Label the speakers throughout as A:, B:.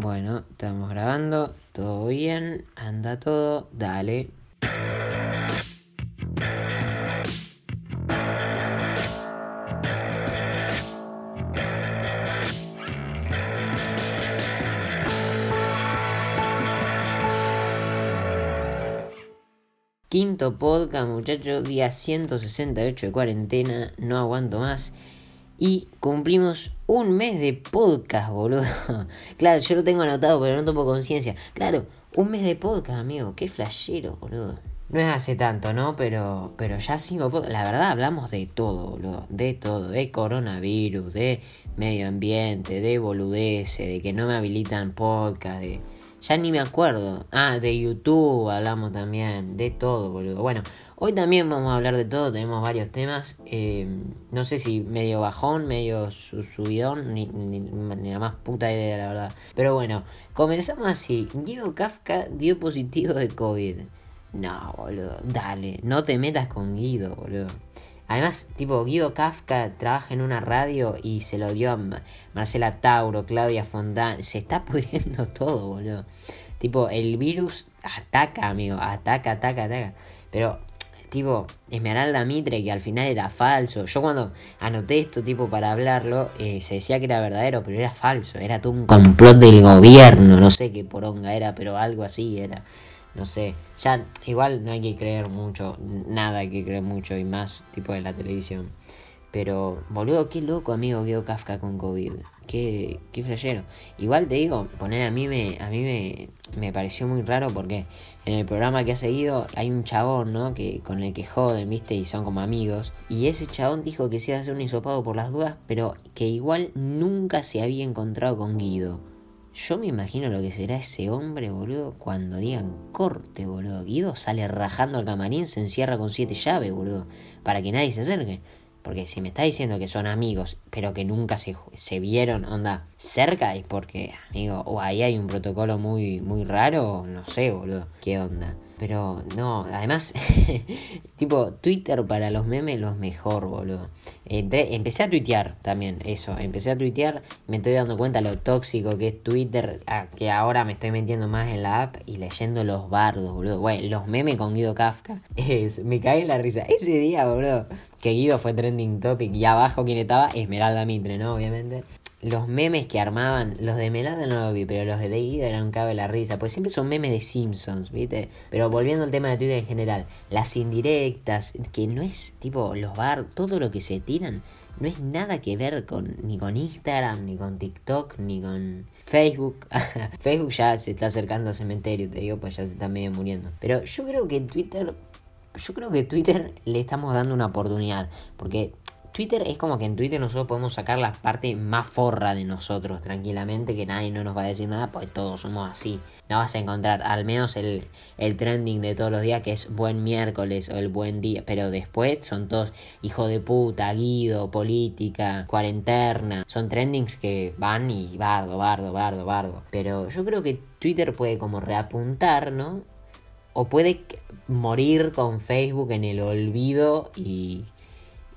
A: Bueno, estamos grabando, todo bien, anda todo, dale. Quinto podcast, muchachos, día 168 de cuarentena, no aguanto más. Y cumplimos un mes de podcast, boludo. claro, yo lo tengo anotado, pero no tomo conciencia. Claro, un mes de podcast, amigo. Qué flashero, boludo. No es hace tanto, ¿no? Pero, pero ya cinco podcasts. La verdad, hablamos de todo, boludo. De todo. De coronavirus, de medio ambiente, de boludeces, de que no me habilitan podcast, de ya ni me acuerdo. Ah, de YouTube hablamos también. De todo, boludo. Bueno, hoy también vamos a hablar de todo. Tenemos varios temas. Eh, no sé si medio bajón, medio subidón. Ni, ni, la más puta idea, la verdad. Pero bueno, comenzamos así. Guido Kafka dio positivo de COVID. No, boludo. Dale, no te metas con Guido, boludo. Además, tipo, Guido Kafka trabaja en una radio y se lo dio a Marcela Tauro, Claudia Fontán. Se está pudriendo todo, boludo. Tipo, el virus ataca, amigo. Ataca, ataca, ataca. Pero, tipo, Esmeralda Mitre, que al final era falso. Yo cuando anoté esto, tipo, para hablarlo, eh, se decía que era verdadero, pero era falso. Era todo un complot del gobierno. No sé qué poronga era, pero algo así era no sé, ya igual no hay que creer mucho, nada hay que creer mucho y más tipo de la televisión. Pero, boludo, qué loco, amigo, Guido Kafka con COVID. Qué, qué flashero. Igual te digo, poner a mí me, a mí me, me pareció muy raro porque en el programa que ha seguido hay un chabón, ¿no? Que con el que joden, ¿viste? Y son como amigos. Y ese chabón dijo que se iba a hacer un hisopado por las dudas, pero que igual nunca se había encontrado con Guido. Yo me imagino lo que será ese hombre, boludo, cuando digan corte, boludo. Guido sale rajando al camarín, se encierra con siete llaves, boludo, para que nadie se acerque. Porque si me está diciendo que son amigos, pero que nunca se, se vieron, onda, cerca, es porque, amigo, o ahí hay un protocolo muy, muy raro, no sé, boludo, qué onda. Pero no, además, tipo, Twitter para los memes los mejor, boludo. Entré, empecé a tuitear también, eso. Empecé a tuitear, me estoy dando cuenta lo tóxico que es Twitter, que ahora me estoy metiendo más en la app y leyendo los bardos, boludo. Bueno, los memes con Guido Kafka. Es, me cae en la risa. Ese día, boludo, que Guido fue trending topic y abajo quien estaba, Esmeralda Mitre, ¿no? Obviamente los memes que armaban, los de Melada no lo vi, pero los de Guido eran un cabe la risa, pues siempre son memes de Simpsons, ¿viste? Pero volviendo al tema de Twitter en general, las indirectas, que no es tipo los bar, todo lo que se tiran, no es nada que ver con ni con Instagram, ni con TikTok, ni con Facebook. Facebook ya se está acercando al cementerio, te digo, pues ya se está medio muriendo. Pero yo creo que Twitter, yo creo que Twitter le estamos dando una oportunidad, porque Twitter es como que en Twitter nosotros podemos sacar la parte más forra de nosotros tranquilamente, que nadie no nos va a decir nada, pues todos somos así. No vas a encontrar al menos el, el trending de todos los días, que es buen miércoles o el buen día, pero después son todos hijo de puta, guido, política, cuarentena. Son trendings que van y bardo, bardo, bardo, bardo. Pero yo creo que Twitter puede como reapuntar, ¿no? O puede morir con Facebook en el olvido y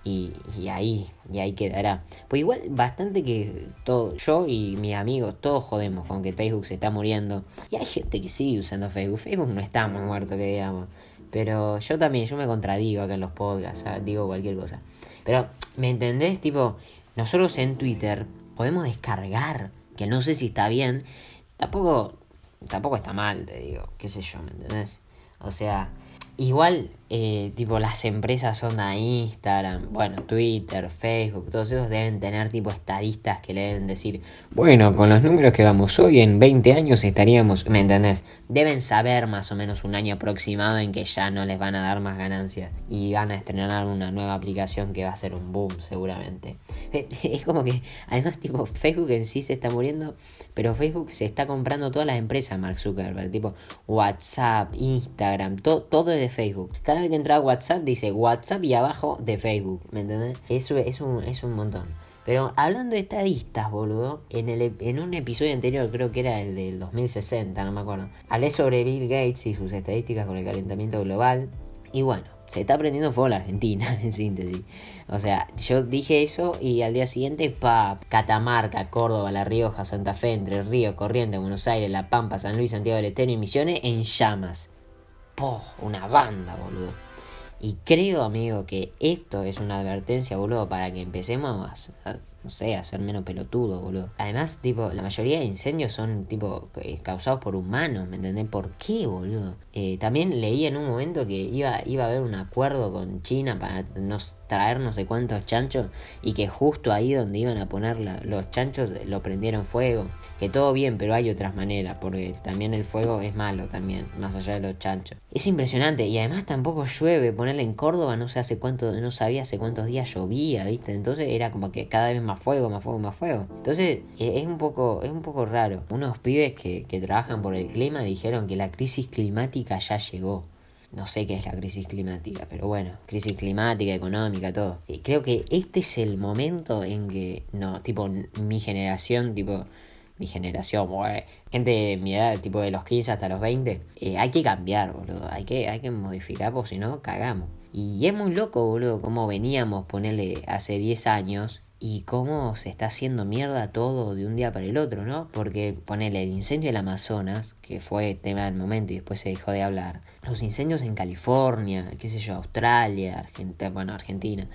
A: y, ahí, y ahí quedará. Pues igual, bastante que todo, yo y mis amigos, todos jodemos con que Facebook se está muriendo. Y hay gente que sigue usando Facebook. Facebook no está más muerto que digamos. Pero yo también, yo me contradigo acá en los podcasts, digo cualquier cosa. Pero, ¿me entendés? Tipo, nosotros en Twitter podemos descargar, que no sé si está bien. Tampoco, tampoco está mal, te digo, qué sé yo, ¿me entendés? O sea, Igual, eh, tipo, las empresas son a Instagram, bueno, Twitter, Facebook, todos esos deben tener tipo estadistas que le deben decir, bueno, con los números que vamos hoy, en 20 años estaríamos, ¿me entendés? Deben saber más o menos un año aproximado en que ya no les van a dar más ganancias y van a estrenar una nueva aplicación que va a ser un boom seguramente. Es como que, además, tipo, Facebook en sí se está muriendo, pero Facebook se está comprando todas las empresas, Mark Zuckerberg, tipo WhatsApp, Instagram, todo, todo de Facebook. Cada vez que entra a WhatsApp dice WhatsApp y abajo de Facebook, ¿me entiendes? Eso es un, es un montón. Pero hablando de estadistas, boludo, en, el, en un episodio anterior, creo que era el del 2060, no me acuerdo, hablé sobre Bill Gates y sus estadísticas con el calentamiento global. Y bueno, se está prendiendo fuego la Argentina, en síntesis. O sea, yo dije eso y al día siguiente, pa, Catamarca, Córdoba, La Rioja, Santa Fe, Entre Ríos, Corrientes, Buenos Aires, La Pampa, San Luis, Santiago del Estero y Misiones en llamas. Una banda, boludo. Y creo, amigo, que esto es una advertencia, boludo, para que empecemos a, no sé, a ser menos pelotudos, boludo. Además, tipo, la mayoría de incendios son, tipo, eh, causados por humanos, ¿me entendés? ¿Por qué, boludo? Eh, también leí en un momento que iba, iba a haber un acuerdo con China para nos traer no sé cuántos chanchos y que justo ahí donde iban a poner los chanchos lo prendieron fuego. Que todo bien, pero hay otras maneras, porque también el fuego es malo también, más allá de los chanchos. Es impresionante, y además tampoco llueve, ponerle en Córdoba no sé hace cuánto, no sabía hace cuántos días llovía, ¿viste? Entonces era como que cada vez más fuego, más fuego, más fuego. Entonces e, es un poco, es un poco raro. Unos pibes que, trabajan por el clima dijeron que la crisis climática ya llegó. No sé qué es la crisis climática, pero bueno, crisis climática, económica, todo. Creo que este es el momento en que, no, tipo, mi generación, tipo, mi generación, gente de mi edad, tipo de los 15 hasta los 20, eh, hay que cambiar, boludo. Hay que, hay que modificar, porque si no, cagamos. Y es muy loco, boludo, como veníamos, ponerle hace 10 años y cómo se está haciendo mierda todo de un día para el otro, ¿no? Porque ponele el incendio del Amazonas, que fue tema del momento y después se dejó de hablar. Los incendios en California, qué sé yo, Australia, Argentina, bueno, Argentina.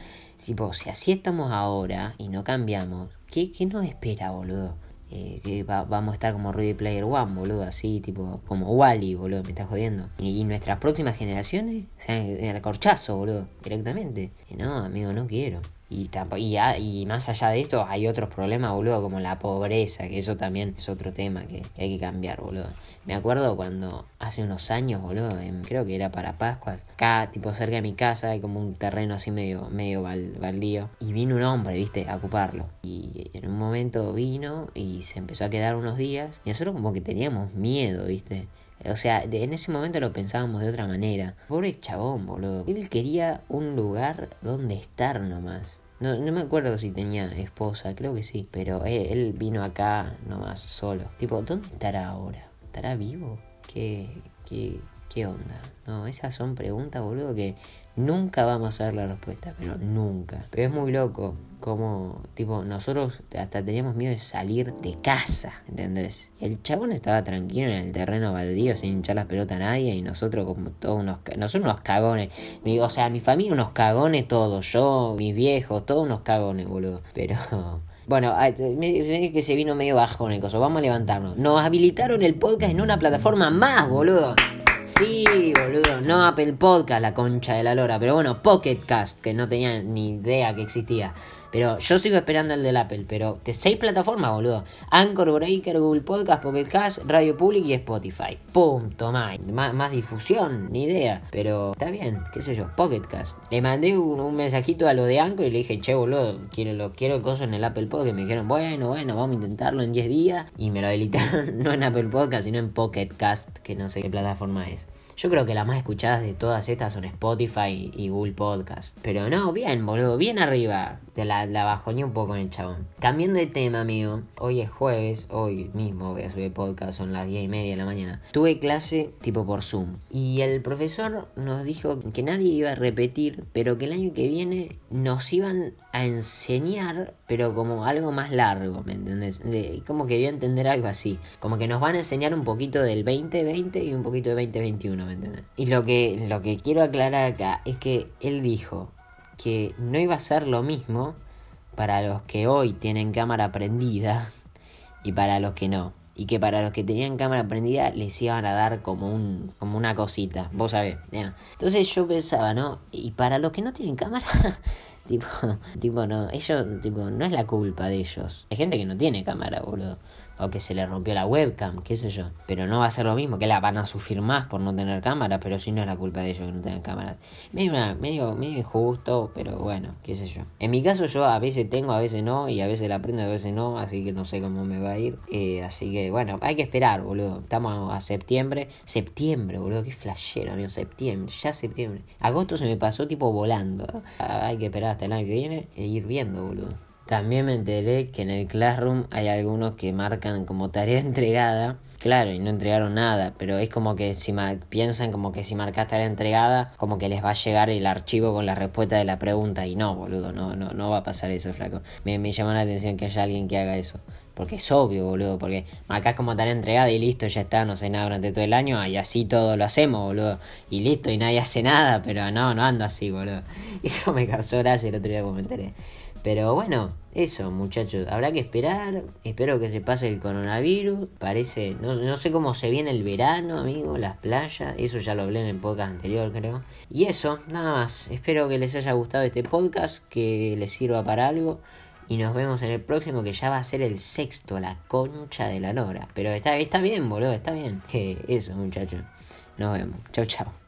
A: Tipo, si así estamos ahora y no cambiamos, ¿qué, qué nos espera, boludo? Eh, que vamos a estar como Ready Player One, boludo, así, tipo, como Wally, boludo, me está jodiendo. Y, nuestras próximas generaciones, o sea, el corchazo, boludo, directamente. no, amigo, no quiero. Y, y, y, más allá de esto, hay otros problemas, boludo, como la pobreza, que eso también es otro tema que, hay que cambiar, boludo. Me acuerdo cuando hace unos años, boludo, creo que era para Pascuas, acá, tipo cerca de mi casa, hay como un terreno así medio, medio baldío, y vino un hombre, viste, a ocuparlo. Y en un momento vino y se empezó a quedar unos días, y nosotros como que teníamos miedo, viste. O sea, en ese momento lo pensábamos de otra manera. Pobre chabón, boludo. Él quería un lugar donde estar nomás. No, no me acuerdo si tenía esposa, creo que sí. Pero él, él vino acá nomás solo. Tipo, ¿dónde estará ahora? ¿Estará vivo? ¿Qué, qué, qué onda? No, esas son preguntas, boludo, que nunca vamos a ver la respuesta. Pero nunca. Pero es muy loco como, tipo, nosotros hasta teníamos miedo de salir de casa, ¿entendés? El chabón estaba tranquilo en el terreno baldío sin hinchar las pelotas a nadie y nosotros como todos unos, nosotros unos cagones. o sea, mi familia unos cagones todos, yo, mis viejos, todos unos cagones, boludo. Pero... Bueno, me, que se vino medio bajo en el coso. Vamos a levantarnos. Nos habilitaron el podcast en una plataforma más, boludo. Sí, boludo. No Apple Podcast, la concha de la lora. Pero bueno, Pocket Cast, que no tenía ni idea que existía. Pero yo sigo esperando el del Apple. Pero de seis plataformas, boludo. Anchor, Breaker, Google Podcast, Pocket Cast, Radio Public y Spotify. Punto, más. más. difusión, ni idea. Pero está bien, qué sé yo. Pocket Cast. Le mandé un, mensajito a lo de Anchor y le dije, che, boludo, quiero, lo, quiero cosas en el Apple Podcast. Me dijeron, bueno, bueno, vamos a intentarlo en 10 días. Y me lo habilitaron no en Apple Podcast, sino en Pocket Cast, que no sé qué plataforma es. Yo creo que las más escuchadas de todas estas son Spotify y Google Podcast. Pero no, bien, boludo, bien arriba. Te la, la bajoné un poco en el chabón. Cambiando de tema, amigo. Hoy es jueves, hoy mismo voy a subir podcast, son las 10 y media de la mañana. Tuve clase tipo por Zoom. Y el profesor nos dijo que nadie iba a repetir, pero que el año que viene nos iban a enseñar, pero como algo más largo, ¿me entendés? como que a entender algo así. Como que nos van a enseñar un poquito del 2020 y un poquito de 2021, Y lo que, lo que quiero aclarar acá es que él dijo que no iba a ser lo mismo para los que hoy tienen cámara prendida y para los que no. Y que para los que tenían cámara prendida les iban a dar como un como una cosita, vos sabés. Entonces yo pensaba, ¿no? Y para los que no tienen cámara, tipo, tipo no, ellos, tipo, no es la culpa de ellos. Hay gente que no tiene cámara, boludo o que se le rompió la webcam, qué sé yo. Pero no va a ser lo mismo, que la van a sufrir más por no tener cámara, pero si no es la culpa de ellos que no tengan cámara. Medio, medio, medio injusto, pero bueno, qué sé yo. En mi caso yo a veces tengo, a veces no, y a veces la prendo, a veces no, así que no sé cómo me va a ir. Eh, así que bueno, hay que esperar, boludo. Estamos a septiembre. Septiembre, boludo, qué flashero, amigo. Septiembre, ya septiembre. Agosto se me pasó tipo volando. Hay que esperar hasta el año que viene e ir viendo, boludo. También me enteré que en el Classroom hay algunos que marcan como tarea entregada claro, y no entregaron nada, pero es como que si piensan como que si marcaste la entregada, como que les va a llegar el archivo con la respuesta de la pregunta, y no, boludo, no, no, no va a pasar eso, flaco. Me, me llama la atención que haya alguien que haga eso. Porque es obvio, boludo. Porque acá es como tarea entregada y listo, ya está, no sé nada durante todo el año. Y así todo lo hacemos, boludo. Y listo, y nadie hace nada. Pero no, no anda así, boludo. Eso me causó gracia el otro día como Pero bueno, eso, muchachos. Habrá que esperar. Espero que se pase el coronavirus. Parece. No, no sé cómo se viene el verano, amigo. Las playas. Eso ya lo hablé en el podcast anterior, creo. Y eso, nada más. Espero que les haya gustado este podcast. Que les sirva para algo. Y nos vemos en el próximo que ya va a ser el sexto, la concha de la lora. Pero está, está bien, boludo, está bien. eso, muchachos. Nos vemos. Chau, chau.